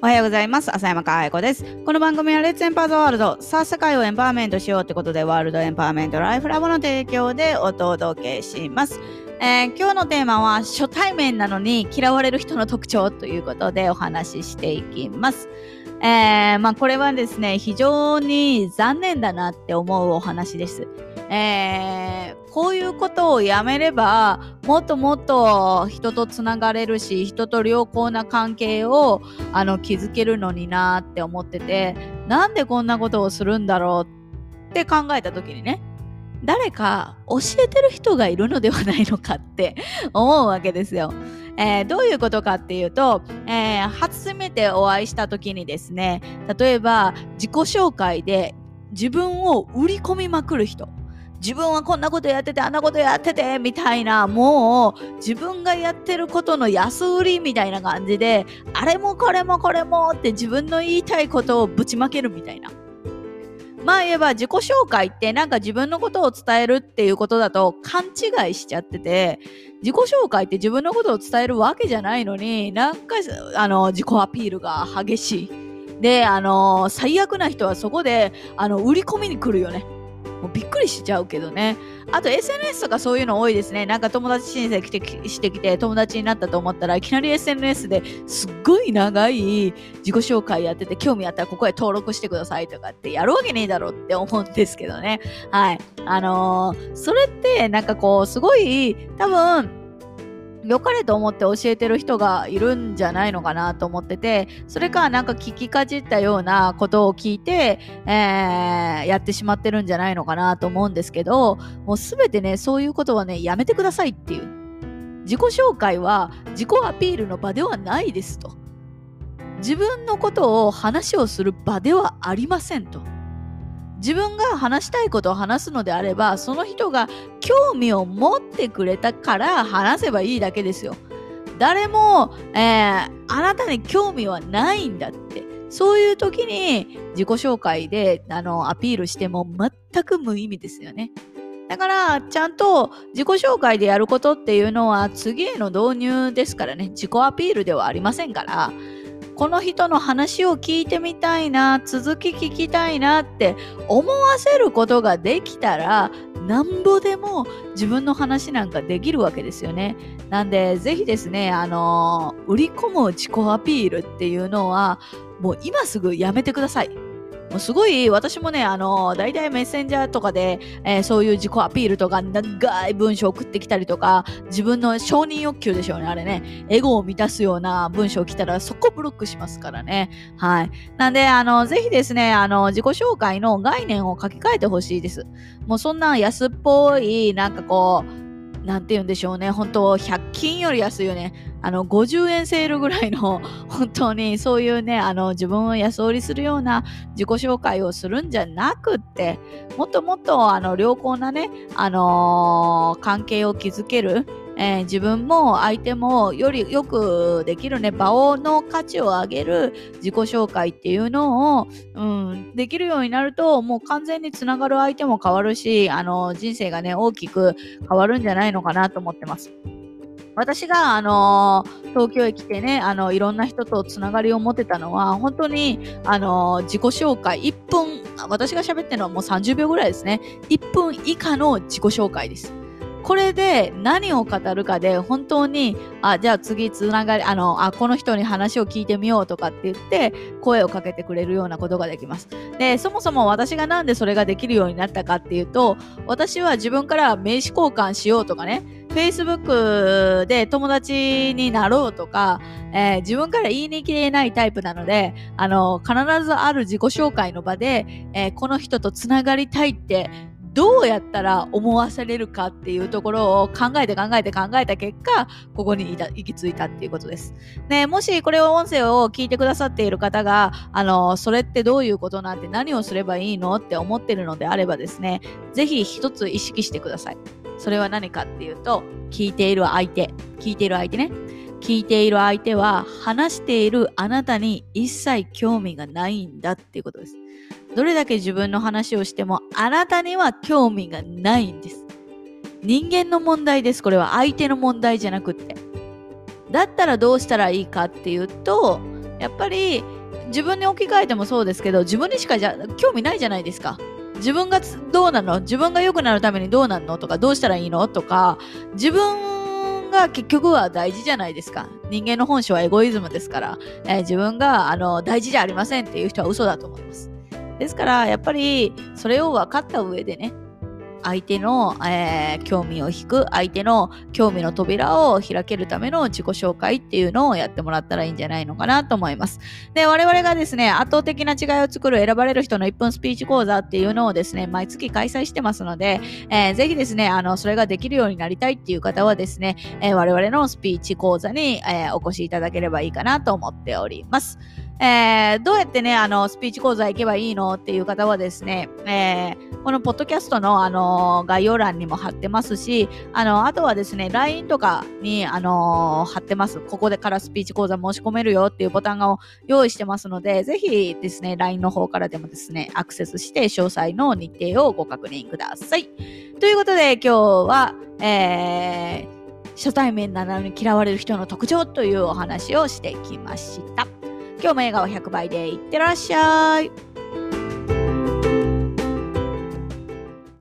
おはようございます。浅山かあや子です。この番組はレッツエンパーズワールド。さあ、世界をエンパワーメントしようってことで、ワールドエンパワーメントライフラボの提供でお届けします。えー今日のテーマは初対面なのに嫌われる人の特徴ということでお話ししていきます。えーまあこれはですね、非常に残念だなって思うお話です。えーこういうことをやめれば、もっともっと人とつながれるし、人と良好な関係をあの築けるのになって思ってて、なんでこんなことをするんだろうって考えた時にね、誰か教えてる人がいるのではないのかって 思うわけですよ。えーどういうことかっていうと、えー初めてお会いした時にですね、例えば自己紹介で自分を売り込みまくる人。自分はこんなことやっててあんなことやっててみたいなもう自分がやってることの安売りみたいな感じであれもこれもこれもって自分の言いたいことをぶちまけるみたいな。まあ言えば自己紹介ってなんか自分のことを伝えるっていうことだと勘違いしちゃってて自己紹介って自分のことを伝えるわけじゃないのになんかあの自己アピールが激しい。で、あの最悪な人はそこであの売り込みに来るよね。もうびっくりしちゃうけどね。あと SNS とかそういうの多いですね。なんか友達申請してきて友達になったと思ったらいきなり SNS ですっごい長い自己紹介やってて興味あったらここへ登録してくださいとかってやるわけねえだろって思うんですけどね。はい。あのーそれってなんかこうすごい多分良かれと思って教えてる人がいるんじゃないのかなと思っててそれかなんか聞きかじったようなことを聞いて、えーやってしまってるんじゃないのかなと思うんですけどもうすべてねそういうことはねやめてくださいっていう。自己紹介は自己アピールの場ではないですと。自分のことを話をする場ではありませんと。自分が話したいことを話すのであればその人が興味を持ってくれたから話せばいいだけですよ。誰も、えーあなたに興味はないんだって。そういう時に自己紹介であのアピールしても全く無意味ですよね。だからちゃんと自己紹介でやることっていうのは次への導入ですからね。自己アピールではありませんからこの人の話を聞いてみたいな続き聞きたいなって思わせることができたらなんぼでも自分の話なんかできるわけですよね。なんで是非ですね、あの売り込む自己アピールっていうのはもう今すぐやめてください。もうすごい私もね、あのー大体メッセンジャーとかで、えーそういう自己アピールとか長い文章送ってきたりとか自分の承認欲求でしょうね、あれね。エゴを満たすような文章来たらそこブロックしますからね。はい。なんで、あの、ぜひですね、あの、自己紹介の概念を書き換えてほしいです。もうそんな安っぽい、なんかこう、なんて言うんでしょうね、本当100均より安いよね。あの、50円セールぐらいの、本当にそういうね、あの、自分を安売りするような自己紹介をするんじゃなくって、もっともっと、あの、良好なね、あのー関係を築ける、えー自分も相手もよりよくできるね、場をの価値を上げる自己紹介っていうのを、うん、できるようになると、もう完全につながる相手も変わるし、あの、人生がね、大きく変わるんじゃないのかなと思ってます。私が、あの東京へ来てね、あの、いろんな人とつながりを持てたのは、本当に、あの自己紹介、1分、私が喋ってるのはもう30秒ぐらいですね。1分以下の自己紹介です。これで何を語るかで本当に、あ、じゃあ次つながり、あの、あ、この人に話を聞いてみようとかって言って声をかけてくれるようなことができます。で、そもそも私がなんでそれができるようになったかっていうと、私は自分から名刺交換しようとかね、Facebook で友達になろうとか、えー自分から言いにきれないタイプなので、あの、必ずある自己紹介の場で、えーこの人とつながりたいってどうやったら思わせれるかっていうところを考えて考えて考えた結果、ここにいた行き着いたっていうことです。ね、もしこれを音声を聞いてくださっている方が、あの、それってどういうことなんて何をすればいいのって思ってるのであればですね、ぜひ一つ意識してください。それは何かっていうと、聞いている相手、聞いている相手ね。聞いている相手は話しているあなたに一切興味がないんだっていうことです。どれだけ自分の話をしてもあなたには興味がないんです。人間の問題です。これは相手の問題じゃなくって。だったらどうしたらいいかっていうと、やっぱり自分に置き換えてもそうですけど、自分にしかじゃ興味ないじゃないですか。自分がどうなの？自分が良くなるためにどうなるの？とか、どうしたらいいの？とか、自分が結局は大事じゃないですか。人間の本性はエゴイズムですから、えー、自分があの大事じゃありませんっていう人は嘘だと思います。ですから、やっぱりそれを分かった上でね、相手の、えー、興味を引く、相手の興味の扉を開けるための自己紹介っていうのをやってもらったらいいんじゃないのかなと思います。で、我々がですね、圧倒的な違いを作る選ばれる人の1分スピーチ講座っていうのをですね、毎月開催してますので、えー、ぜひですね、あの、それができるようになりたいっていう方はですね、えー、我々のスピーチ講座に、えお越しいただければいいかなと思っております。えー、どうやってね、あの、スピーチ講座行けばいいのっていう方はですね、えー、このポッドキャストの、あの、概要欄にも貼ってますし、あの、あとはですね、LINE とかに、あの、貼ってます。ここでからスピーチ講座申し込めるよっていうボタンを用意してますので、ぜひですね、LINE の方からでもですね、アクセスして詳細の日程をご確認ください。ということで、今日は、えー、初対面なのに嫌われる人の特徴というお話をしてきました。今日も笑顔100倍でいってらっしゃい。